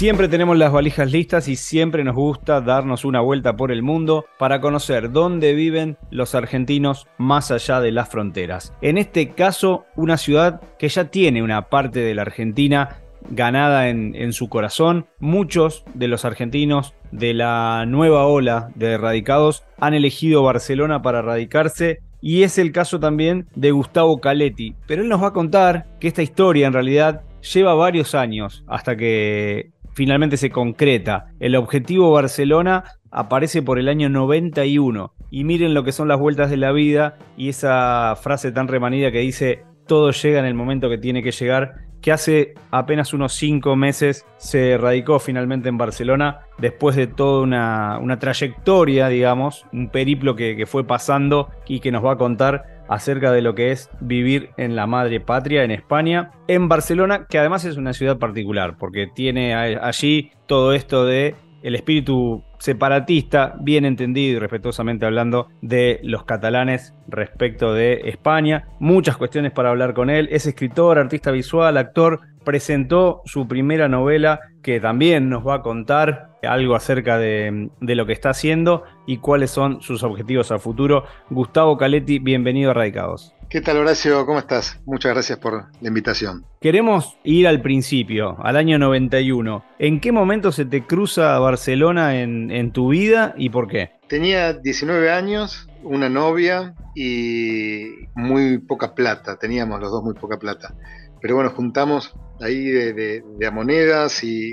Siempre tenemos las valijas listas y siempre nos gusta darnos una vuelta por el mundo para conocer dónde viven los argentinos más allá de las fronteras. En este caso, una ciudad que ya tiene una parte de la Argentina ganada en, su corazón. Muchos de los argentinos de la nueva ola de radicados han elegido Barcelona para radicarse y es el caso también de Gustavo Caletti. Pero él nos va a contar que esta historia en realidad lleva varios años hasta que finalmente se concreta. El objetivo Barcelona aparece por el año 91. Y miren lo que son las vueltas de la vida y esa frase tan remanida que dice todo llega en el momento que tiene que llegar, que hace apenas unos cinco meses se radicó finalmente en Barcelona después de toda una, trayectoria, digamos, un periplo que fue pasando y que nos va a contar acerca de lo que es vivir en la madre patria, en España, en Barcelona, que además es una ciudad particular, porque tiene allí todo esto de el espíritu separatista, bien entendido y respetuosamente hablando de los catalanes respecto de España. Muchas cuestiones para hablar con él. Es escritor, artista visual, actor. Presentó su primera novela que también nos va a contar algo acerca de, de lo que está haciendo y cuáles son sus objetivos a futuro. Gustavo Caletti, bienvenido a Radicados. ¿Qué tal Horacio? ¿Cómo estás? Muchas gracias por la invitación. Queremos ir al principio, al año 91. ¿En qué momento se te cruza Barcelona en, tu vida y por qué? Tenía 19 años, una novia y muy poca plata. Teníamos los dos muy poca plata. Pero bueno, juntamos ahí de, de monedas y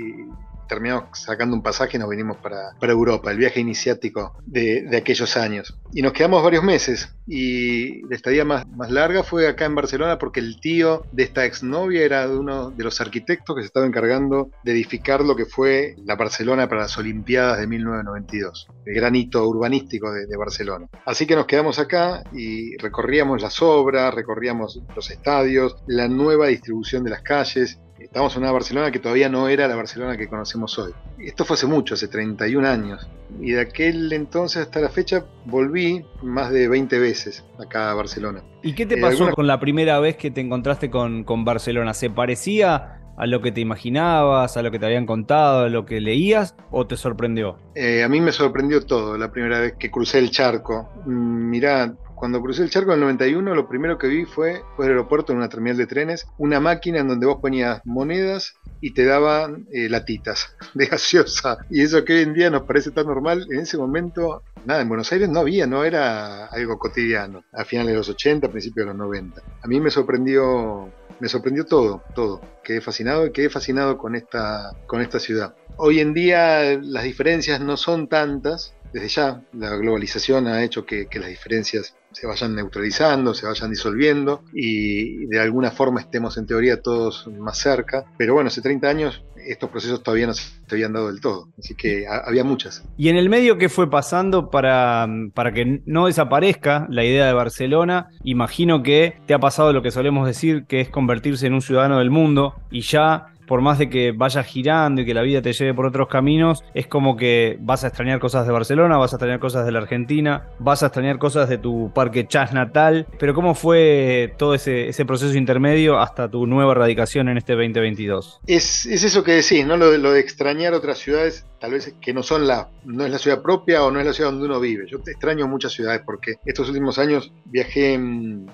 terminamos sacando un pasaje y nos vinimos para, Europa, el viaje iniciático de, aquellos años. Y nos quedamos varios meses y la estadía más, más larga fue acá en Barcelona porque el tío de esta exnovia era de uno de los arquitectos que se estaba encargando de edificar lo que fue la Barcelona para las Olimpiadas de 1992, el granito urbanístico de, de Barcelona. Así que nos quedamos acá y recorríamos las obras, recorríamos los estadios, la nueva distribución de las calles, Estamos en una Barcelona que todavía no era la Barcelona que conocemos hoy. Esto fue hace mucho, hace 31 años. Y de aquel entonces hasta la fecha volví más de 20 veces acá a Barcelona. ¿Y qué te eh, pasó con la primera vez que te encontraste con, con Barcelona? ¿Se parecía a lo que te imaginabas, a lo que te habían contado, a lo que leías o te sorprendió? Eh, a mí me sorprendió todo la primera vez que crucé el charco. Mm, mirá, cuando crucé el charco en el 91, lo primero que vi fue, fue el aeropuerto, en una terminal de trenes, una máquina en donde vos ponías monedas y te daban eh, latitas de gaseosa. Y eso que hoy en día nos parece tan normal, en ese momento, nada, en Buenos Aires no había, no era algo cotidiano. A finales de los 80, a principios de los 90. A mí me sorprendió, me sorprendió todo, todo. Quedé fascinado y quedé fascinado con esta, con esta ciudad. Hoy en día las diferencias no son tantas, desde ya la globalización ha hecho que, las diferencias se vayan neutralizando, se vayan disolviendo y de alguna forma estemos en teoría todos más cerca. Pero bueno, hace 30 años estos procesos todavía no se habían dado del todo, así que había muchas. ¿Y en el medio qué fue pasando para, para que no desaparezca la idea de Barcelona? Imagino que te ha pasado lo que solemos decir, que es convertirse en un ciudadano del mundo y ya por más de que vayas girando y que la vida te lleve por otros caminos, es como que vas a extrañar cosas de Barcelona, vas a extrañar cosas de la Argentina, vas a extrañar cosas de tu parque chas natal. Pero ¿cómo fue todo ese, proceso intermedio hasta tu nueva radicación en este 2022? Es, eso que decís, ¿no? Lo de extrañar otras ciudades, tal vez que no son la, no es la ciudad propia o no es la ciudad donde uno vive. Yo te extraño muchas ciudades porque estos últimos años viajé en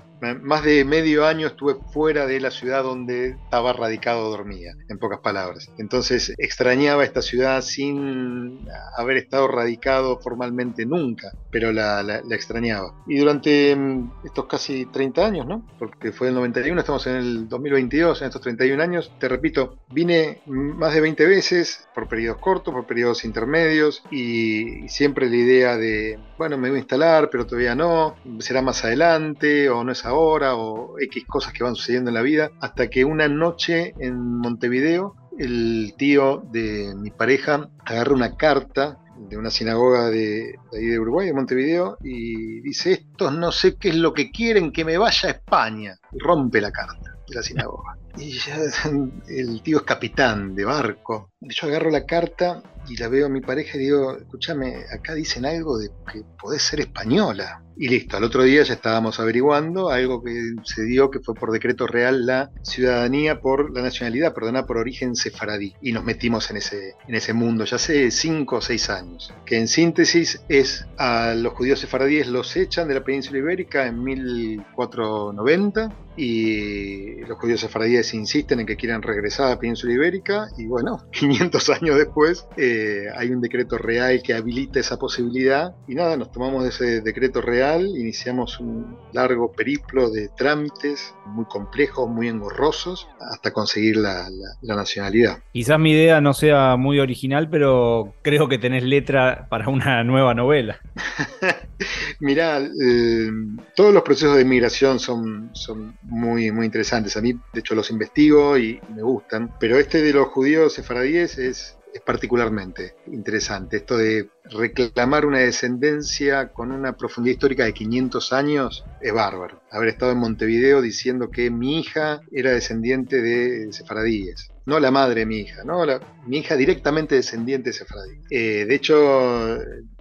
más de medio año estuve fuera de la ciudad donde estaba radicado dormía, en pocas palabras. Entonces extrañaba esta ciudad sin haber estado radicado formalmente nunca, pero la, extrañaba. Y durante mm, estos casi 30 años, ¿no? Porque fue el 91, estamos en el 2022, en estos 31 años, te repito, vine más de 20 veces, por periodos cortos, por periodos intermedios, y siempre la idea de, bueno, me voy a instalar, pero todavía no, será más adelante, o no es ahora o X cosas que van sucediendo en la vida, hasta que una noche en Montevideo el tío de mi pareja agarra una carta de una sinagoga de, ahí de Uruguay, de Montevideo, y dice, estos no sé qué es lo que quieren, que me vaya a España. Rompe la carta de la sinagoga. Y ya el tío es capitán de barco. Yo agarro la carta y la veo a mi pareja y digo, escúchame, acá dicen algo de que podés ser española. y listo. Al otro día ya estábamos averiguando algo que se dio que fue por decreto real la ciudadanía por la nacionalidad, perdona, por origen sefaradí. Y nos metimos en ese, en ese mundo ya hace cinco o seis años. Que en síntesis es a los judíos sefaradíes los echan de la península ibérica en 1490 y los judíos sefaradíes insisten en que quieran regresar a la península ibérica y bueno, 500 años después eh, hay un decreto real que habilita esa posibilidad y nada, nos tomamos ese decreto real, iniciamos un largo periplo de trámites muy complejos, muy engorrosos, hasta conseguir la, nacionalidad. Quizás mi idea no sea muy original, pero creo que tenés letra para una nueva novela. Mirá, eh, todos los procesos de inmigración son, son muy, muy interesantes. A mí, de hecho, los investigo y me gustan, pero este de los judíos sefaradíes es particularmente interesante. Esto de reclamar una descendencia con una profundidad histórica de 500 años es bárbaro. Haber estado en Montevideo diciendo que mi hija era descendiente de sefaradíes. No la madre de mi hija, no mi hija directamente descendiente de sefaradí. Eh, de hecho,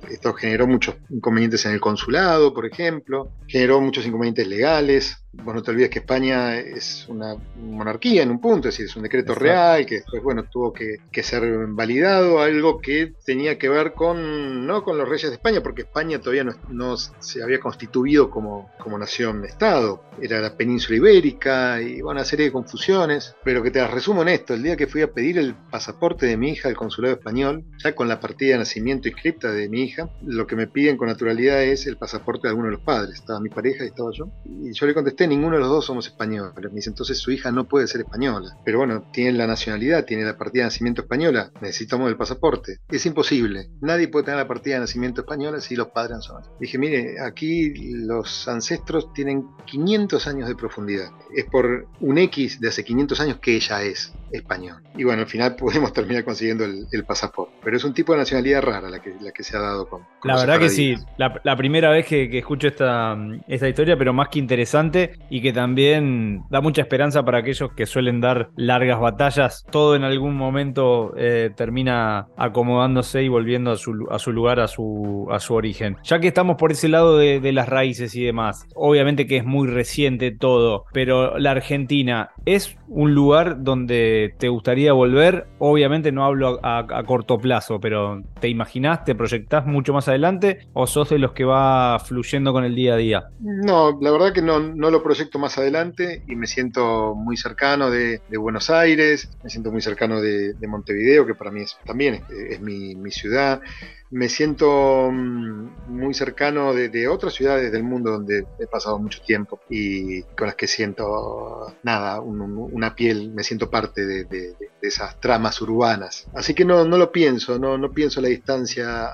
esto generó muchos inconvenientes en el consulado, por ejemplo, generó muchos inconvenientes legales. Vos no te olvides que España es una monarquía en un punto, es decir, es un decreto real que después, bueno, tuvo que, ser validado, algo que tenía que ver con, no con los reyes de España, porque España todavía no, se había constituido como, como nación-estado, era la península ibérica y bueno, una serie de confusiones, pero que te las resumo en esto, el día que fui a pedir el pasaporte de mi hija al consulado español, ya con la partida de nacimiento inscripta de mi hija, lo que me piden con naturalidad es el pasaporte de alguno de los padres, estaba mi pareja y estaba yo, y yo le contesté ninguno de los dos somos españoles. Me dice, entonces su hija no puede ser española. Pero bueno, tiene la nacionalidad, tiene la partida de nacimiento española, necesitamos el pasaporte. Es imposible. Nadie puede tener la partida de nacimiento española si los padres no son. Dije, mire, aquí los ancestros tienen 500 años de profundidad. Es por un X de hace 500 años que ella es español. Y bueno, al final pudimos terminar consiguiendo el, pasaporte. Pero es un tipo de nacionalidad rara la que, la que se ha dado con... la verdad que sí, la, primera vez que, escucho esta, esta historia, pero más que interesante y que también da mucha esperanza para aquellos que suelen dar largas batallas. Todo en algún momento eh, termina acomodándose y volviendo a su, a su lugar, a su, a su origen. Ya que estamos por ese lado de, de las raíces y demás, obviamente que es muy reciente todo, pero la Argentina es un lugar donde te gustaría volver. Obviamente no hablo a, corto plazo, pero ¿te imaginás, te proyectás mucho más adelante o sos de los que va fluyendo con el día a día? No, la verdad que no, no lo proyecto más adelante y me siento muy cercano de, Buenos Aires, me siento muy cercano de, Montevideo, que para mí es, también es, mi, mi ciudad me siento mm, muy cercano de, otras ciudades del mundo donde he pasado mucho tiempo y con las que siento nada, una piel, me siento parte de, esas tramas urbanas. Así que no, no lo pienso, no, no pienso la distancia a,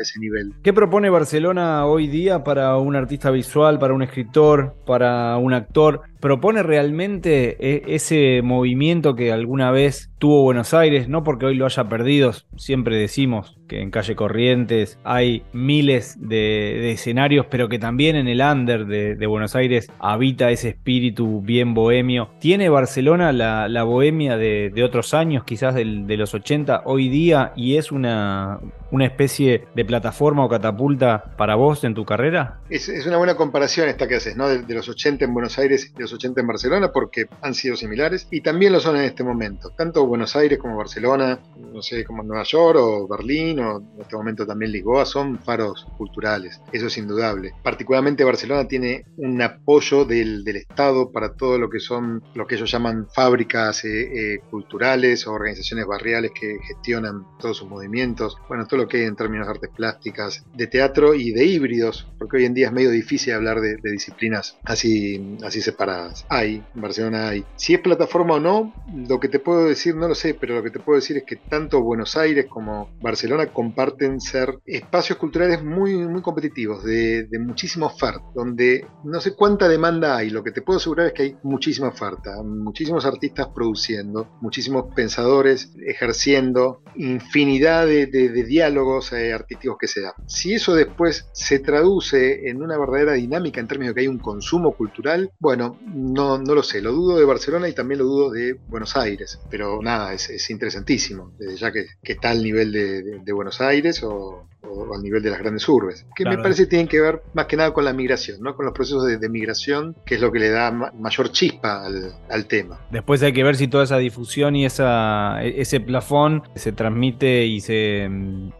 ese nivel. ¿Qué propone Barcelona hoy día para un artista visual, para un escritor, para un actor? propone realmente e, ese movimiento que alguna vez tuvo Buenos Aires, no porque hoy lo haya perdido, siempre decimos en calle Corrientes hay miles de, escenarios, pero que también en el under de, Buenos Aires habita ese espíritu bien bohemio. ¿Tiene Barcelona la, bohemia de, otros años, quizás de los 80, hoy día, y es una, una especie de plataforma o catapulta para vos en tu carrera? Es, una buena comparación esta que haces, ¿no? De, los 80 en Buenos Aires y los 80 en Barcelona, porque han sido similares y también lo son en este momento. Tanto Buenos Aires como Barcelona, no sé, como Nueva York o Berlín o en este momento también Lisboa, son faros culturales. Eso es indudable. Particularmente Barcelona tiene un apoyo del, Estado para todo lo que son lo que ellos llaman fábricas eh, eh, culturales o organizaciones barriales que gestionan todos sus movimientos. Bueno, todo que hay en términos de artes plásticas, de teatro y de híbridos, porque hoy en día es medio difícil hablar de, disciplinas así, así separadas. Hay, en Barcelona hay. Si es plataforma o no, lo que te puedo decir, no lo sé, pero lo que te puedo decir es que tanto Buenos Aires como Barcelona comparten ser espacios culturales muy, muy competitivos, de, de muchísima oferta, donde no sé cuánta demanda hay, lo que te puedo asegurar es que hay muchísima oferta, muchísimos artistas produciendo, muchísimos pensadores ejerciendo, infinidad de, de, de diálogos eh, artísticos que se dan. Si eso después se traduce en una verdadera dinámica en términos de que hay un consumo cultural, bueno, no, no lo sé, lo dudo de Barcelona y también lo dudo de Buenos Aires, pero nada, es, interesantísimo, desde ya que, está al nivel de, Buenos Aires o, o, al nivel de las grandes urbes, que me parece que tienen que ver más que nada con la migración, ¿no? con los procesos de, migración, que es lo que le da mayor chispa al, tema. Después hay que ver si toda esa difusión y esa, e, ese plafón se transmite y se,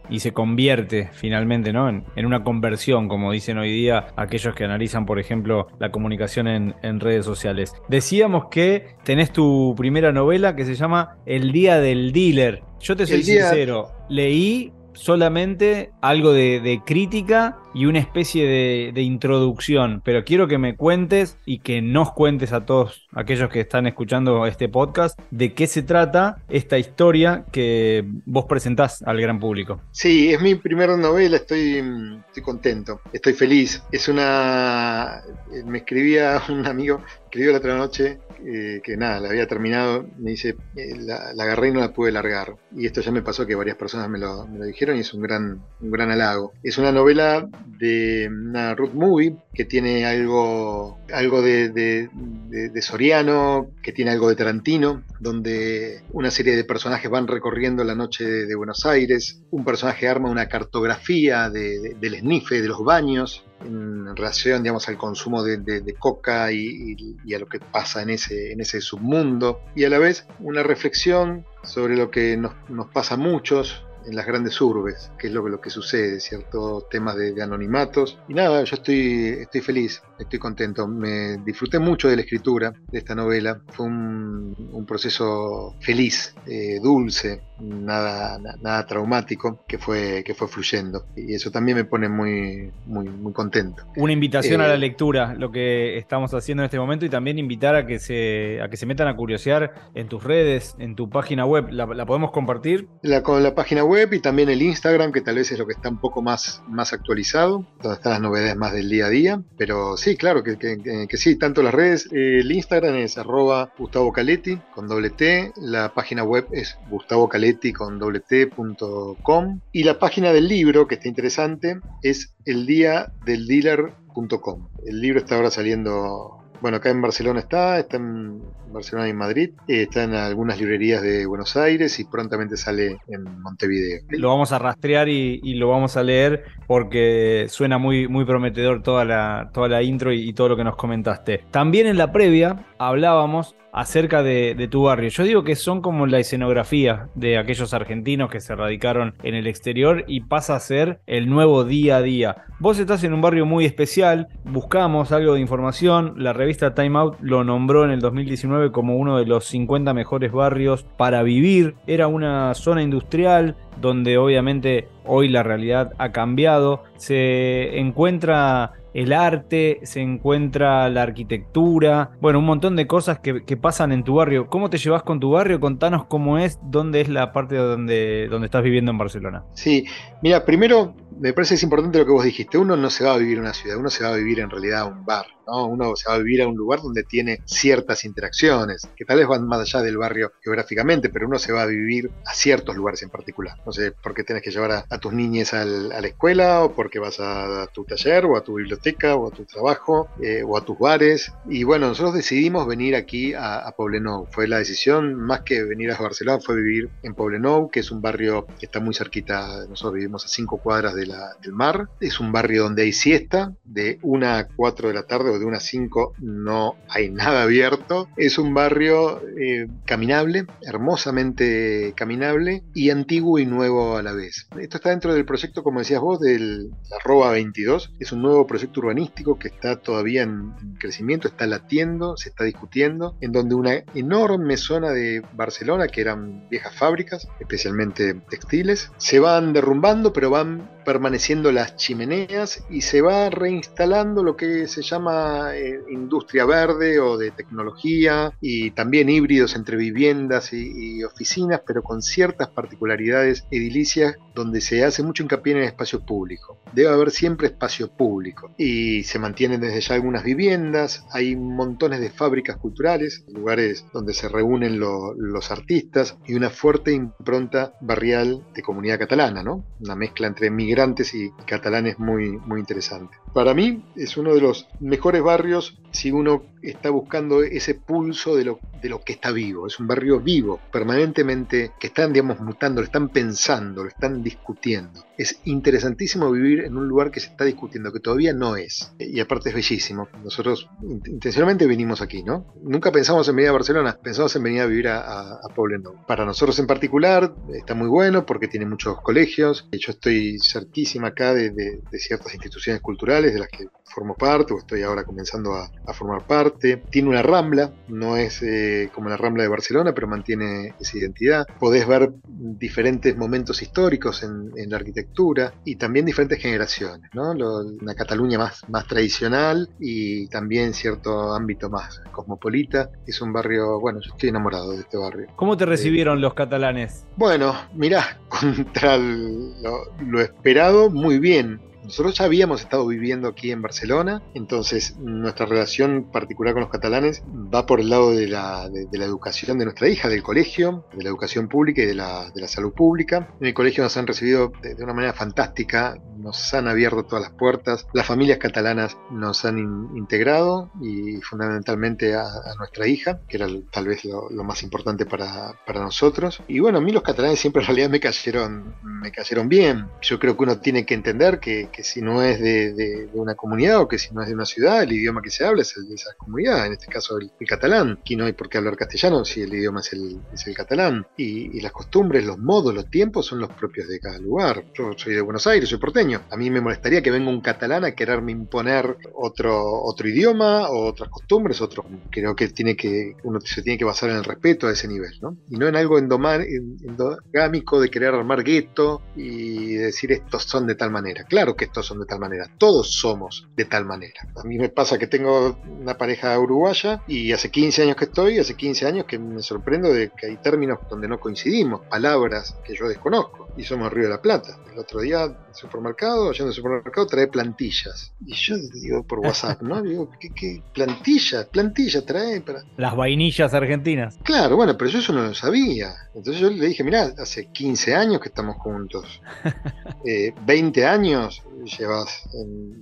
y se convierte finalmente ¿no? en, una conversión, como dicen hoy día aquellos que analizan, por ejemplo, la comunicación en, en redes sociales. Decíamos que tenés tu primera novela que se llama El Día del Dealer. Yo te soy sincero, leí solamente algo de, crítica y una especie de, introducción, pero quiero que me cuentes y que nos cuentes a todos aquellos que están escuchando este podcast de qué se trata esta historia que vos presentás al gran público. Sí, es mi primera novela, estoy, estoy contento, estoy feliz. Es una... Me escribía un amigo, escribió la otra noche eh, que nada, la había terminado, me dice, eh, la, agarré y no la pude largar. Y esto ya me pasó que varias personas me lo, dijeron y es un gran, un gran halago. Es una novela de una root movie que tiene algo, algo de, de, Soriano, que tiene algo de Tarantino, donde una serie de personajes van recorriendo la noche de, Buenos Aires, un personaje arma una cartografía del esnife, de los baños, en relación digamos, al consumo de, coca y, a lo que pasa en ese, en ese submundo, y a la vez una reflexión sobre lo que nos, nos pasa a muchos, en las grandes urbes, que es lo, lo que sucede, ciertos temas de, anonimatos. Y nada, yo estoy, estoy feliz, estoy contento. Me disfruté mucho de la escritura de esta novela. Fue un, un proceso feliz, eh, dulce, nada, nada traumático que fue, que fue fluyendo. Y eso también me pone muy, muy, muy contento. Una invitación a la eh, lectura, lo que estamos haciendo en este momento, y también invitar a que se, a que se metan a curiosear en tus redes, en tu página web. ¿La, podemos compartir? La, con la página web y también el Instagram, que tal vez es lo que está un poco más, más actualizado, donde están las novedades más del día a día. Pero sí, claro que, sí, tanto las redes, el Instagram es arroba Gustavo Caletti con doble T, la página web es Gustavo Caletti con wt.com y la página del libro, que está interesante, es eldiadeldealer.com. El libro está ahora saliendo bueno, acá en Barcelona está, está en Barcelona y Madrid, eh, está en algunas librerías de Buenos Aires y prontamente sale en Montevideo. Lo vamos a rastrear y, lo vamos a leer porque suena muy, muy prometedor toda la, toda la intro y, todo lo que nos comentaste. También en la previa hablábamos acerca de, tu barrio. Yo digo que son como la escenografía de aquellos argentinos que se radicaron en el exterior y pasa a ser el nuevo día a día. Vos estás en un barrio muy especial, buscamos algo de información, la revista Time Out lo nombró en el 2019 como uno de los 50 mejores barrios para vivir. Era una zona industrial donde obviamente hoy la realidad ha cambiado. Se encuentra el arte, se encuentra la arquitectura, bueno, un montón de cosas que, pasan en tu barrio. ¿Cómo te llevas con tu barrio? Contanos cómo es, dónde es la parte donde, donde estás viviendo en Barcelona. Sí, mira, primero me parece que es importante lo que vos dijiste. Uno no se va a vivir en una ciudad, uno se va a vivir en realidad a un bar. ¿no? Uno se va a vivir a un lugar donde tiene ciertas interacciones, que tal vez van más allá del barrio geográficamente, pero uno se va a vivir a ciertos lugares en particular. No sé, por qué tenés que llevar a, tus niñes a la escuela, o porque vas a, tu taller, o a tu biblioteca, o a tu trabajo, eh, o a tus bares. Y bueno, nosotros decidimos venir aquí a, a Poblenou. Fue la decisión, más que venir a Barcelona, fue vivir en Poblenou, que es un barrio que está muy cerquita. Nosotros vivimos a cinco cuadras de del mar. Es un barrio donde hay siesta, de una a 4 de la tarde o de una a 5 no hay nada abierto. Es un barrio eh, caminable, hermosamente caminable y antiguo y nuevo a la vez. Esto está dentro del proyecto, como decías vos, del la ROBA 22. Es un nuevo proyecto urbanístico que está todavía en crecimiento, está latiendo, se está discutiendo, en donde una enorme zona de Barcelona, que eran viejas fábricas, especialmente textiles, se van derrumbando, pero van permaneciendo las chimeneas y se va reinstalando lo que se llama eh, industria verde o de tecnología y también híbridos entre viviendas y, oficinas, pero con ciertas particularidades edilicias donde se hace mucho hincapié en el espacio público. Debe haber siempre espacio público y se mantienen desde ya algunas viviendas, hay montones de fábricas culturales, lugares donde se reúnen los artistas y una fuerte impronta barrial de comunidad catalana, ¿no? Una mezcla entre migrantes y catalanes muy, muy interesante. Para mí es uno de los mejores barrios si uno está buscando ese pulso de lo, de lo que está vivo. Es un barrio vivo, permanentemente, que están, digamos, mutando, lo están pensando, lo están discutiendo. Es interesantísimo vivir en un lugar que se está discutiendo, que todavía no es. Y aparte es bellísimo. Nosotros intencionalmente vinimos aquí, ¿no? Nunca pensamos en venir a Barcelona, pensamos en venir a vivir a, a, Para nosotros en particular está muy bueno porque tiene muchos colegios. Yo estoy cerquísima acá de, de ciertas instituciones culturales de las que formo parte o estoy ahora comenzando a, formar parte. Tiene una rambla, no es eh, como la rambla de Barcelona, pero mantiene esa identidad. Podés ver diferentes momentos históricos en, la arquitectura y también diferentes generaciones, ¿no? una Cataluña más, más tradicional y también cierto ámbito más cosmopolita. Es un barrio, bueno, yo estoy enamorado de este barrio. ¿Cómo te recibieron los catalanes? Bueno, mirá, contra lo esperado, muy bien nosotros ya habíamos estado viviendo aquí en Barcelona, entonces nuestra relación particular con los catalanes va por el lado de la, educación de nuestra hija, del colegio, de la educación pública y de la, salud pública. En el colegio nos han recibido de, una manera fantástica, nos han abierto todas las puertas, las familias catalanas nos han integrado y fundamentalmente a, nuestra hija, que era tal vez lo, más importante para, nosotros. Y bueno, a mí los catalanes siempre en realidad me cayeron, me cayeron bien. Yo creo que uno tiene que entender que que si no es de, una comunidad o que si no es de una ciudad, el idioma que se habla es el de esa comunidad, en este caso el, catalán. Aquí no hay por qué hablar castellano si el idioma es el, es el catalán. Y, las costumbres, los modos, los tiempos son los propios de cada lugar. Yo soy de Buenos Aires, soy porteño. A mí me molestaría que venga un catalán a quererme imponer otro, otro idioma o otras costumbres. Otro. Creo que, tiene que uno se tiene que basar en el respeto a ese nivel, ¿no? Y no en algo endogámico de querer armar gueto y decir estos son de tal manera. Claro que estos son de tal manera, todos somos de tal manera. A mí me pasa que tengo una pareja uruguaya y hace 15 años que estoy, hace 15 años que me sorprendo de que hay términos donde no coincidimos, palabras que yo desconozco y somos Río de la Plata. El otro día, en el supermercado, yendo al supermercado, trae plantillas. Y yo digo por WhatsApp, ¿no? Digo, ¿qué, qué plantillas? Plantillas trae para. Las vainillas argentinas. Claro, bueno, pero yo eso no lo sabía. Entonces yo le dije, mirá, hace 15 años que estamos juntos. 20 eh, años llevas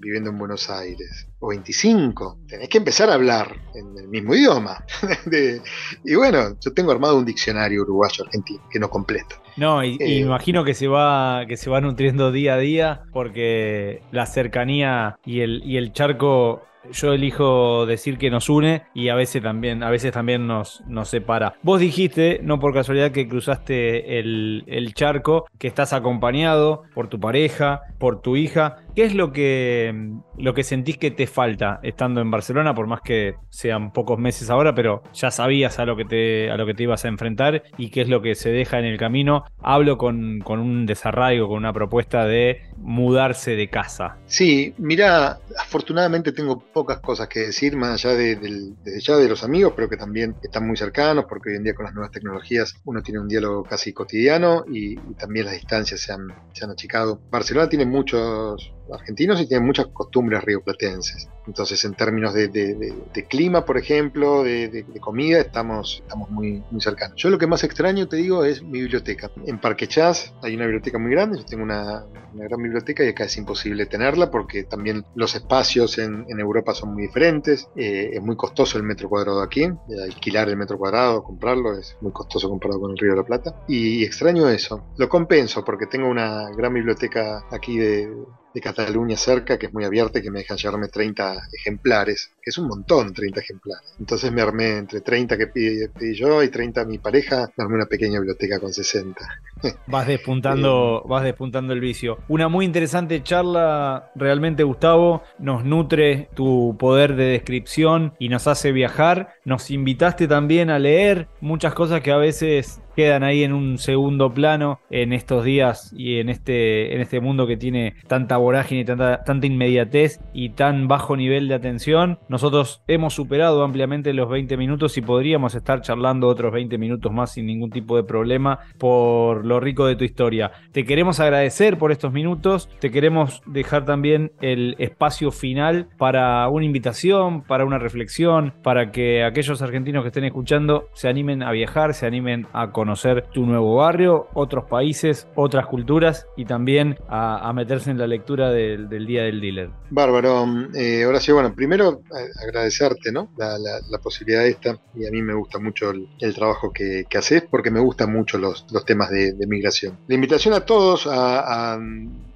viviendo en Buenos Aires, o 25, tenés que empezar a hablar en el mismo idioma. y bueno, yo tengo armado un diccionario uruguayo-argentino que no completo. No, y, eh, imagino que se va que se va nutriendo día a día porque la cercanía y el, y el charco yo elijo decir que nos une y a veces también, a veces también nos, nos separa. Vos dijiste, no por casualidad, que cruzaste el, el, charco, que estás acompañado por tu pareja, por tu hija. ¿Qué es lo que, lo que sentís que te falta estando en Barcelona, por más que sean pocos meses ahora, pero ya sabías a lo que te, a lo que te ibas a enfrentar y qué es lo que se deja en el camino? Hablo con, con un desarraigo, con una propuesta de mudarse de casa. Sí, mira, afortunadamente tengo pocas cosas que decir, más allá de, ya de los amigos, pero que también están muy cercanos, porque hoy en día con las nuevas tecnologías uno tiene un diálogo casi cotidiano y, también las distancias se han, se han achicado. Barcelona tiene muchos argentinos y tienen muchas costumbres rioplatenses. Entonces, en términos de, clima, por ejemplo, de, comida, estamos, estamos muy, muy cercanos. Yo lo que más extraño, te digo, es mi biblioteca. En Parque Chas hay una biblioteca muy grande, yo tengo una, gran biblioteca y acá es imposible tenerla porque también los espacios en, Europa son muy diferentes. Eh, es muy costoso el metro cuadrado aquí. alquilar el metro cuadrado, comprarlo, es muy costoso comparado con el Río de la Plata. Y extraño eso. Lo compenso porque tengo una gran biblioteca aquí de, de Cataluña cerca, que es muy abierta y que me dejan llevarme 30 ejemplares, que es un montón, 30 ejemplares. Entonces me armé entre 30 que pedí, yo y 30 mi pareja, me armé una pequeña biblioteca con 60. Vas despuntando, eh, vas despuntando el vicio. Una muy interesante charla, realmente Gustavo, nos nutre tu poder de descripción y nos hace viajar. Nos invitaste también a leer muchas cosas que a veces quedan ahí en un segundo plano en estos días y en este, en este mundo que tiene tanta vorágine, tanta, tanta inmediatez y tan bajo nivel de atención. Nosotros hemos superado ampliamente los 20 minutos y podríamos estar charlando otros 20 minutos más sin ningún tipo de problema por lo rico de tu historia. Te queremos agradecer por estos minutos, te queremos dejar también el espacio final para una invitación, para una reflexión, para que aquellos argentinos que estén escuchando se animen a viajar, se animen a conocer conocer tu nuevo barrio, otros países, otras culturas y también a, meterse en la lectura del, Día del Dealer. Bárbaro. Eh, Horacio, bueno, primero agradecerte ¿no? la, posibilidad de esta y a mí me gusta mucho el, trabajo que, haces porque me gustan mucho los, temas de, migración. La invitación a todos a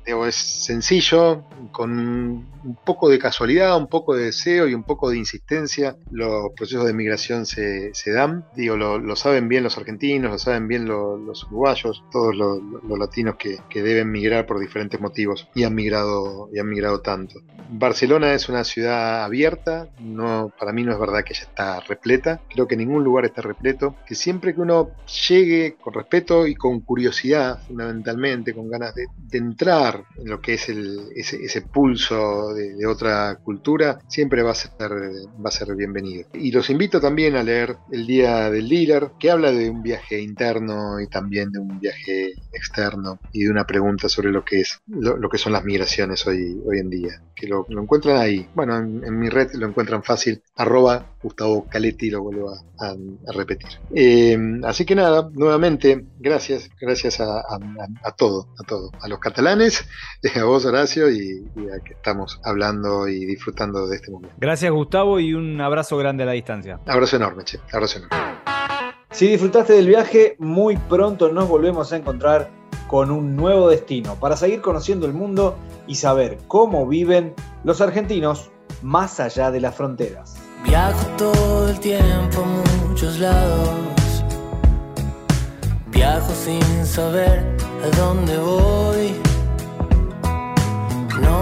es sencillo, con un poco de casualidad, un poco de deseo y un poco de insistencia, los procesos de migración se, dan. Digo, lo, saben bien los argentinos, lo saben bien los uruguayos, todos los, latinos que, deben migrar por diferentes motivos y han migrado, y han migrado tanto. Barcelona es una ciudad abierta, no, para mí no es verdad que ya está repleta, creo que ningún lugar está repleto, que siempre que uno llegue con respeto y con curiosidad, fundamentalmente, con ganas de entrar en lo que es ese, pulso de, otra cultura, siempre va a, ser, va a ser bienvenido. Y los invito también a leer El Día del Dealer, que habla de un viaje interno y también de un viaje externo y de una pregunta sobre lo que es lo, que son las migraciones hoy, hoy en día. Que lo, encuentran ahí. Bueno, en, mi red lo encuentran fácil, arroba Gustavo Caletti, lo vuelvo a, repetir. Eh, así que nada, nuevamente, gracias, gracias a, a todo, a todo, a los catalanes a vos Horacio y, a que estamos hablando y disfrutando de este momento. Gracias Gustavo y un abrazo grande a la distancia. Abrazo enorme, che, abrazo enorme. Si disfrutaste del viaje, muy pronto nos volvemos a encontrar con un nuevo destino para seguir conociendo el mundo y saber cómo viven los argentinos más allá de las fronteras. Viajo todo el tiempo a muchos lados. Viajo sin saber a dónde voy.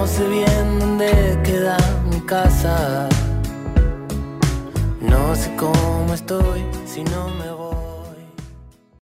No sé bien dónde queda mi casa. No sé cómo estoy si no me voy.